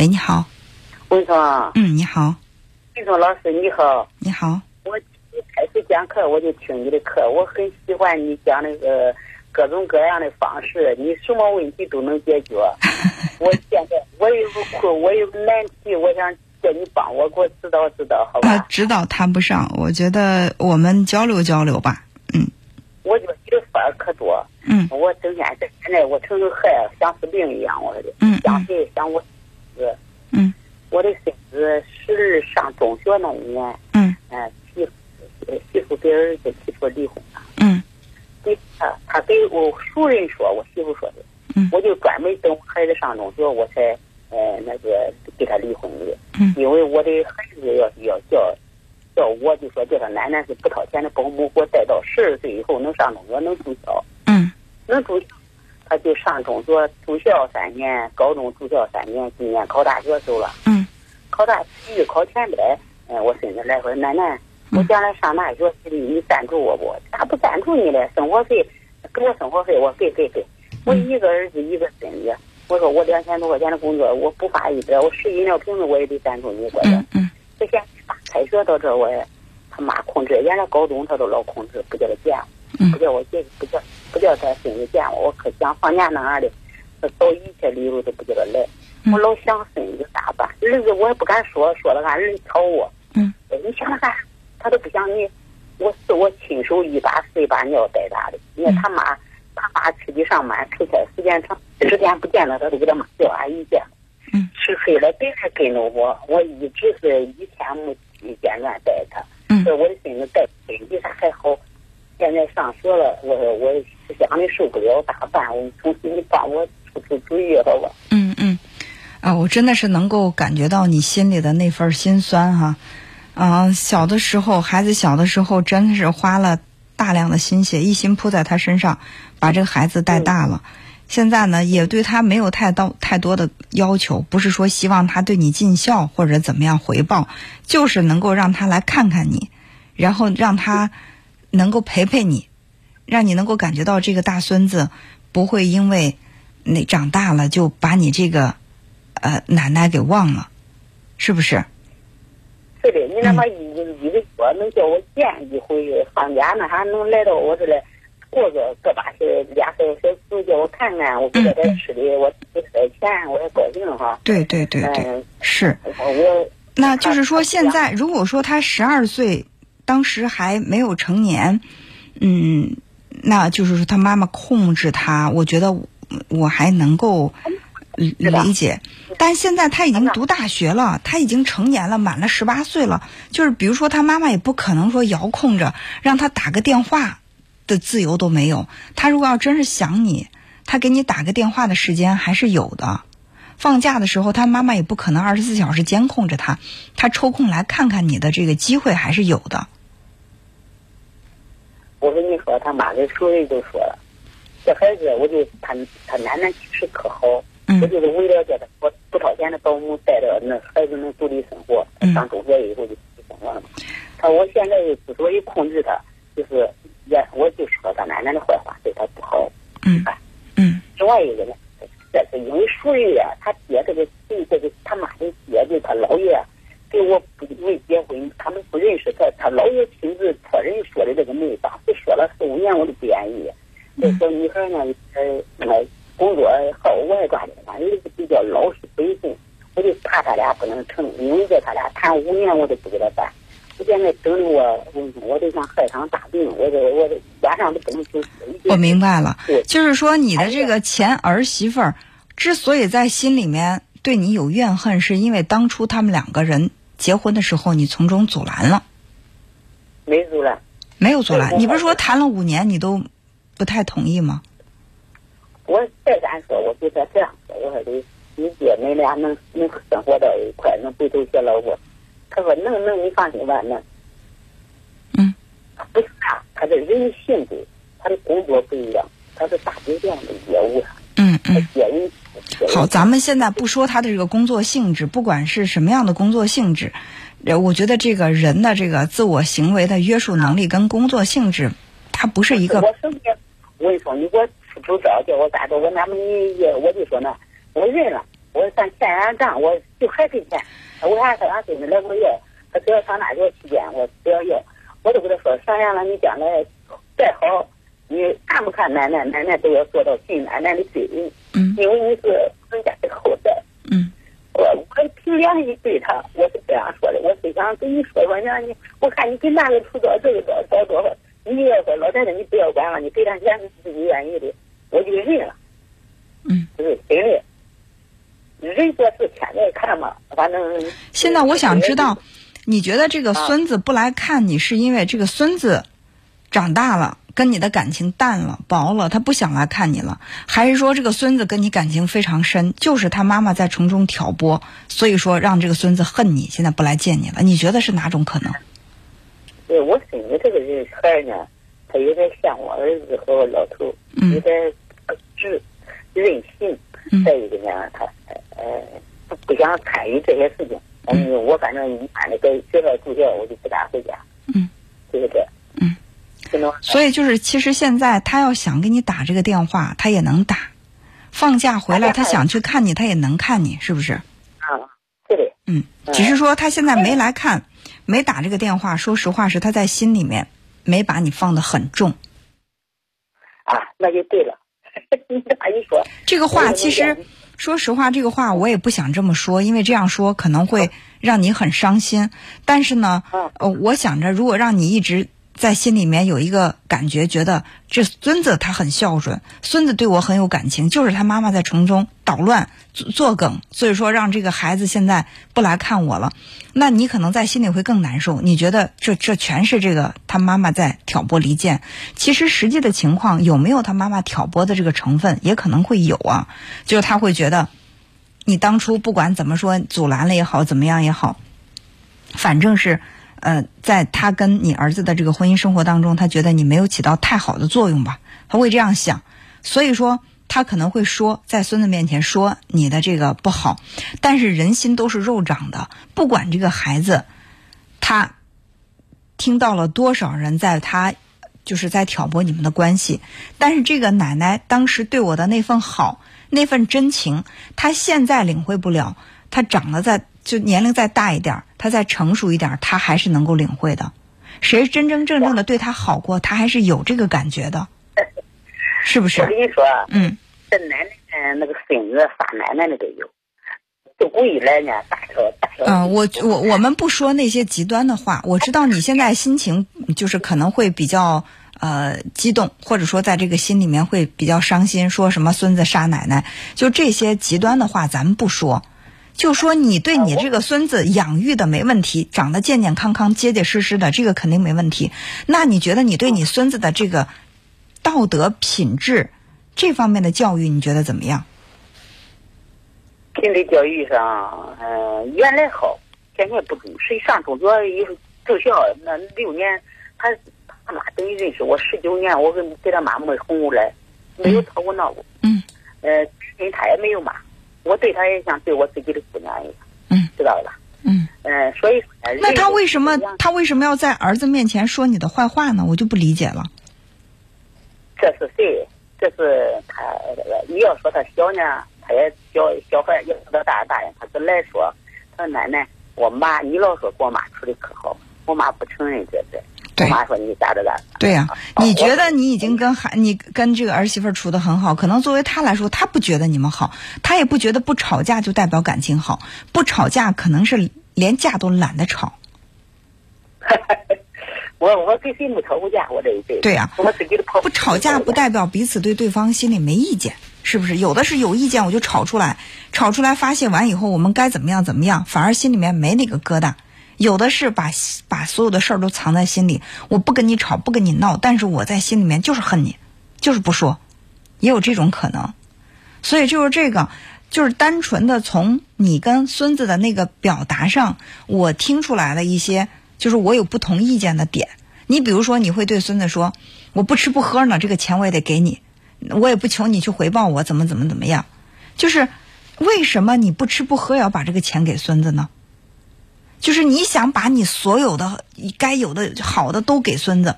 喂，你好。文聪，嗯，你好。文聪老师，你好。你好。我一开始讲课我就听你的课，我很喜欢你讲那个各种各样的方式，你什么问题都能解决。我现在我有个困，我有个难题，我想叫你帮我给我指导指导，好吧？啊，指导谈不上，我觉得我们交流交流吧。嗯。我觉得你的法儿可多。嗯。我整天在现在我成个孩像死病一样，我的。嗯。想谁想我。嗯，我的孙子十二上中学那一年，嗯，哎，媳媳妇给儿子提出离婚了，嗯，给他他给我熟人说，我媳妇说的，嗯，我就专门等孩子上中学，我才呃那个给他离婚的，嗯，因为我的孩子要要叫叫我就说叫他奶奶是不掏钱的保姆，给我带到十二岁以后能上中学能住校，嗯，能住校。他就上中学住校三年，高中住校三年，今年考大学走了。嗯，考大学考前边，嗯，我孙子来回奶奶，我将来上大学，你赞助我不？咋不赞助你嘞？生活费给我生活费，我给给给。我一个儿子一个孙子，我说我两千多块钱的工作，我不发一点，我十饮料瓶子我也得赞助你，我嗯嗯。这现在开学到这，我他妈控制，原来高中他都老控制，不叫他见我。不叫我见，不叫不叫他孙子见我，我可想放假那样的，找一切理由都不叫他来。我老想孙子咋办？儿子我也不敢说，说了俺儿子吵我。嗯，你想想看，他都不想你，我是我亲手一把屎一把尿带大的。你看他妈，他妈出去上班出差时间长，十天不见了，他都给他妈叫阿姨见。嗯，吃黑了别还跟着我，我一直是一天没间断带他。嗯，我的孙子带比啥还好。现在上学了，我我想的受不了，咋办？我重新你帮我出出主意，好吧？嗯嗯，啊，我真的是能够感觉到你心里的那份心酸哈。啊，小的时候，孩子小的时候，真的是花了大量的心血，一心扑在他身上，把这个孩子带大了。现在呢，也对他没有太到太多的要求，不是说希望他对你尽孝或者怎么样回报，就是能够让他来看看你，然后让他。能够陪陪你，让你能够感觉到这个大孙子不会因为那长大了就把你这个呃奶奶给忘了，是不是？是的，你哪怕一一个月能叫我见一回，放假那还能来到我这来过个个把小俩小小时叫我看看，我给他点吃的，我给他点钱，我也高兴哈。对对对对，是。我那就是说，现在如果说他十二岁。当时还没有成年，嗯，那就是说他妈妈控制他，我觉得我还能够理解。但现在他已经读大学了，他已经成年了，满了十八岁了。就是比如说，他妈妈也不可能说遥控着让他打个电话的自由都没有。他如果要真是想你，他给你打个电话的时间还是有的。放假的时候，他妈妈也不可能二十四小时监控着他，他抽空来看看你的这个机会还是有的。我跟你说，他妈跟熟人都说了，这孩子，我就他他奶奶其实可好，我就是为了叫他不不掏钱的保姆带着那孩子能独立生活，上中学以后就独立生活了嘛。他我现在之所以控制他，就是也我就说他奶奶的坏话，对他不好。嗯嗯。另外一个呢，这是因为熟人呀，他爹这个对这个他妈的爹就是他姥爷。给我不没结婚，他们不认识他，他姥爷亲自托人说的这个媒，当时说了四五年，我都不愿意。这小女孩呢，呃，那个工作好，我也抓紧他，人是比较老实本分，我就怕他俩不能成，因为在他俩谈五年，我都不给他办。我现在等着我，我我都像害上大病，我这我这晚上都不能休息。我明白了，就是说你的这个前儿媳妇儿之所以在心里面对你有怨恨，是因为当初他们两个人。结婚的时候，你从中阻拦了？没阻拦，没有阻拦。你不是说谈了五年，你都不太同意吗？我再敢说，我就他这样说，我说的，你姐妹俩能能生活到一块，能白头偕老不？他说能能，你放心吧，能。嗯。不是啊，他的人性质，他的工作不一样，他是大酒店的业务嗯嗯。好，咱们现在不说他的这个工作性质，不管是什么样的工作性质，我觉得这个人的这个自我行为的约束能力跟工作性质，它不是一个。我生气，我跟你说，你给我出出招，叫我咋着？我那么你也，我就说呢，我认了，我说咱欠俺账，我就还给钱。为啥他俺孙子来给我要？他只要上大学期间，我只要要，我都跟他说，商量了，你将来再好，你看不看奶奶，奶奶都要做到尽奶奶的责任。嗯因为你是人家的后代。嗯我我凭良心对他，我是这样说的。我是想跟你说说，让你我看你给那个出多这个多少多少，你也说老太太你不要管了，你给他钱是自己愿意的，我就认了。嗯，就是真的，人做事天在看嘛，反正。现在我想知道，你觉得这个孙子不来看你，是因为这个孙子长大了，跟你的感情淡了、薄了，他不想来看你了，还是说这个孙子跟你感情非常深，就是他妈妈在从中挑拨，所以说让这个孙子恨你，现在不来见你了？你觉得是哪种可能？对我心里这个人孩儿呢，他有点像我儿子和我老头，嗯有点直任性。嗯再一个呢，他呃不不想参与这些事情。嗯，我反正一般的在学校住校，我就不敢回家。嗯，就是这。嗯，所以就是，其实现在他要想给你打这个电话，他也能打。放假回来，他想去看你，他也能看你，是不是？啊，是的，嗯，只是说他现在没来看，没打这个电话。说实话，是他在心里面没把你放得很重。啊，那就对了。你这么一说，这个话其实，说实话，这个话我也不想这么说，因为这样说可能会让你很伤心。但是呢，呃，我想着，如果让你一直在心里面有一个感觉，觉得这孙子他很孝顺，孙子对我很有感情，就是他妈妈在从中捣乱、作梗，所以说让这个孩子现在不来看我了，那你可能在心里会更难受。你觉得这这全是这个他妈妈在挑拨离间？其实实际的情况有没有他妈妈挑拨的这个成分，也可能会有啊，就是他会觉得你当初不管怎么说阻拦了也好，怎么样也好，反正是。呃，在他跟你儿子的这个婚姻生活当中，他觉得你没有起到太好的作用吧？他会这样想，所以说他可能会说，在孙子面前说你的这个不好。但是人心都是肉长的，不管这个孩子他听到了多少人在他就是在挑拨你们的关系，但是这个奶奶当时对我的那份好、那份真情，他现在领会不了。他长得在就年龄再大一点，他再成熟一点，他还是能够领会的。谁真真正正的对他好过，他还是有这个感觉的，是不是我？跟你说，嗯，这奶奶那个孙子杀奶奶那个有，自古以来呢，大条大条。嗯，我我我们不说那些极端的话，我知道你现在心情就是可能会比较呃激动，或者说在这个心里面会比较伤心，说什么孙子杀奶奶，就这些极端的话咱们不说。就说你对你这个孙子养育的没问题，长得健健康康、结结实实的，这个肯定没问题。那你觉得你对你孙子的这个道德品质这方面的教育，你觉得怎么样？心理教育上，呃，原来好，现在不中。谁上中学以后住校那六年，他他妈等于认识我十九年，我跟给他妈没哄过来，没有吵过闹过。嗯。呃，跟他也没有骂，我对他也像对我自己的姑娘一样。嗯。知道了吧？嗯。嗯，所以。那他为什么他为什么要在儿子面前说你的坏话呢？我就不理解了。这是谁？这是他。你要说他小呢，他也小小孩；要说他大大人，他就来说：“他说奶奶，我妈，你老说跟我妈处的可好，我妈不承认这这。”对。我妈说你咋着咋着。对呀、啊，你觉得你已经跟孩你跟这个儿媳妇处的很好，可能作为他来说，他不觉得你们好，他也不觉得不吵架就代表感情好，不吵架可能是连架都懒得吵。我我跟谁没吵过架？我这一辈子。对呀、啊，我自己的不吵架不代表彼此对对方心里没意见，是不是？有的是有意见我就吵出来，吵出来发泄完以后，我们该怎么样怎么样，反而心里面没那个疙瘩。有的是把把所有的事儿都藏在心里，我不跟你吵，不跟你闹，但是我在心里面就是恨你，就是不说，也有这种可能。所以就是这个，就是单纯的从你跟孙子的那个表达上，我听出来了一些。就是我有不同意见的点，你比如说，你会对孙子说：“我不吃不喝呢，这个钱我也得给你，我也不求你去回报我，怎么怎么怎么样。”就是为什么你不吃不喝要把这个钱给孙子呢？就是你想把你所有的该有的好的都给孙子，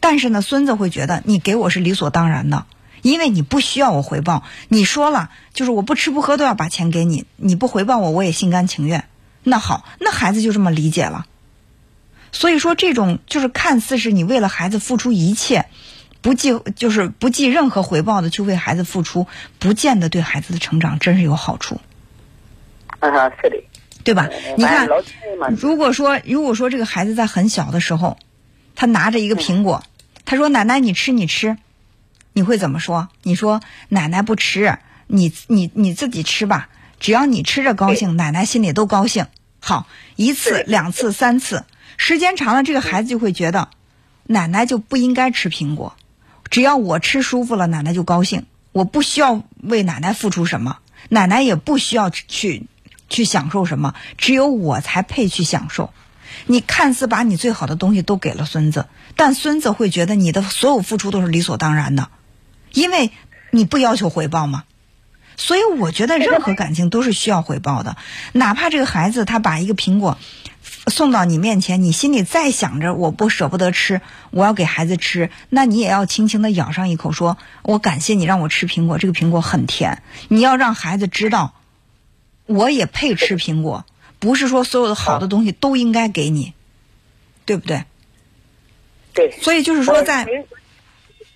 但是呢，孙子会觉得你给我是理所当然的，因为你不需要我回报。你说了，就是我不吃不喝都要把钱给你，你不回报我，我也心甘情愿。那好，那孩子就这么理解了。所以说，这种就是看似是你为了孩子付出一切，不计就是不计任何回报的去为孩子付出，不见得对孩子的成长真是有好处。啊，是的，对吧？你看，如果说如果说这个孩子在很小的时候，他拿着一个苹果，他说：“奶奶，你吃，你吃。”你会怎么说？你说：“奶奶不吃，你你你自己吃吧，只要你吃着高兴，奶奶心里都高兴。”好，一次、两次、三次，时间长了，这个孩子就会觉得，奶奶就不应该吃苹果，只要我吃舒服了，奶奶就高兴，我不需要为奶奶付出什么，奶奶也不需要去去享受什么，只有我才配去享受。你看似把你最好的东西都给了孙子，但孙子会觉得你的所有付出都是理所当然的，因为你不要求回报嘛。所以我觉得任何感情都是需要回报的，哪怕这个孩子他把一个苹果送到你面前，你心里再想着我不舍不得吃，我要给孩子吃，那你也要轻轻的咬上一口，说我感谢你让我吃苹果，这个苹果很甜。你要让孩子知道，我也配吃苹果，不是说所有的好的东西都应该给你，对不对？对，所以就是说在，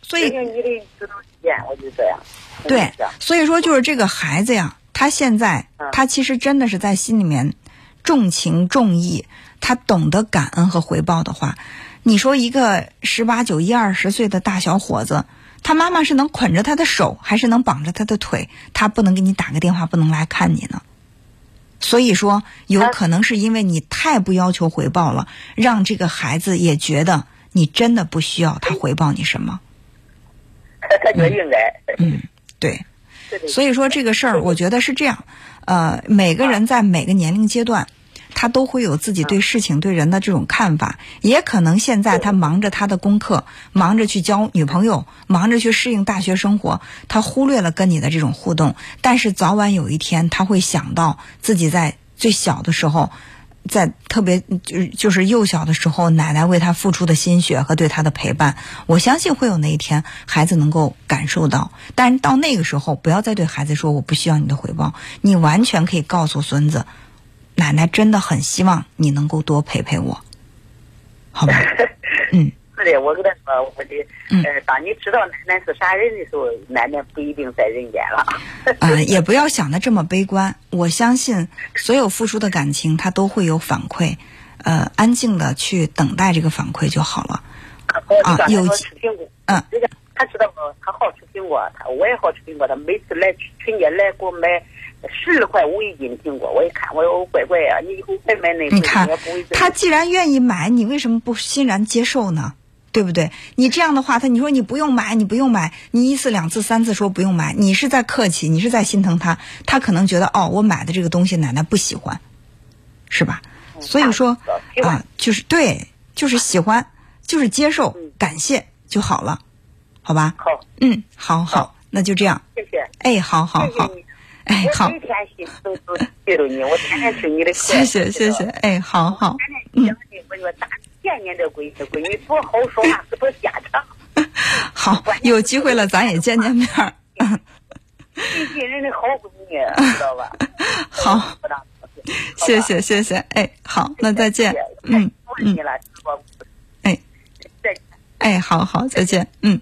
所以听听你的指导意见，我就这样。对，所以说就是这个孩子呀，他现在嗯他其实真的是在心里面重情重义，他懂得感恩和回报的话，你说一个十八九一二十岁的大小伙子，他妈妈是能捆着他的手，还是能绑着他的腿？他不能给你打个电话，不能来看你呢？所以说，有可能是因为你太不要求回报了，让这个孩子也觉得你真的不需要他回报你什么。他觉得应该。嗯，对。所以说这个事儿，我觉得是这样，呃，每个人在每个年龄阶段，他都会有自己对事情、对人的这种看法。也可能现在他忙着他的功课，忙着去交女朋友，忙着去适应大学生活，他忽略了跟你的这种互动。但是早晚有一天，他会想到自己在最小的时候。在特别就是就是幼小的时候，奶奶为他付出的心血和对他的陪伴，我相信会有那一天，孩子能够感受到。但是到那个时候，不要再对孩子说我不需要你的回报，你完全可以告诉孙子，奶奶真的很希望你能够多陪陪我，好吧？嗯，是的，我跟他说，我的，嗯呃，当你知道奶奶是啥人的时候，奶奶不一定在人间了。呃，也不要想的这么悲观。我相信所有付出的感情，它都会有反馈。呃，安静的去等待这个反馈就好了。啊有说吃苹果，嗯，人家他知道他好吃苹果，他我也好吃苹果，他每次来春节来给我买十二块五一斤的苹果，我一看，我说乖乖呀，你以后再买那你看他既然愿意买，你为什么不欣然接受呢？对不对？你这样的话，他你说你不用买，你不用买，你一次两次三次说不用买，你是在客气，你是在心疼他，他可能觉得哦，我买的这个东西奶奶不喜欢，是吧？所以说啊，就是对，就是喜欢，就是接受嗯，感谢就好了，好吧？好，嗯，好好，那就这样。谢谢，哎，好好好谢谢，你。哎，好我，每天心都都记住你，我天天听你的课。谢谢谢谢，哎，好好。天天讲的，我说大见见这闺女，闺女多好说话，多家常，好，有机会了咱也见见面儿。亲近人的好闺女，知道吧？好，谢谢谢谢，哎，好，那再见。嗯我问你了，我哎再见。哎，好好，再见。嗯。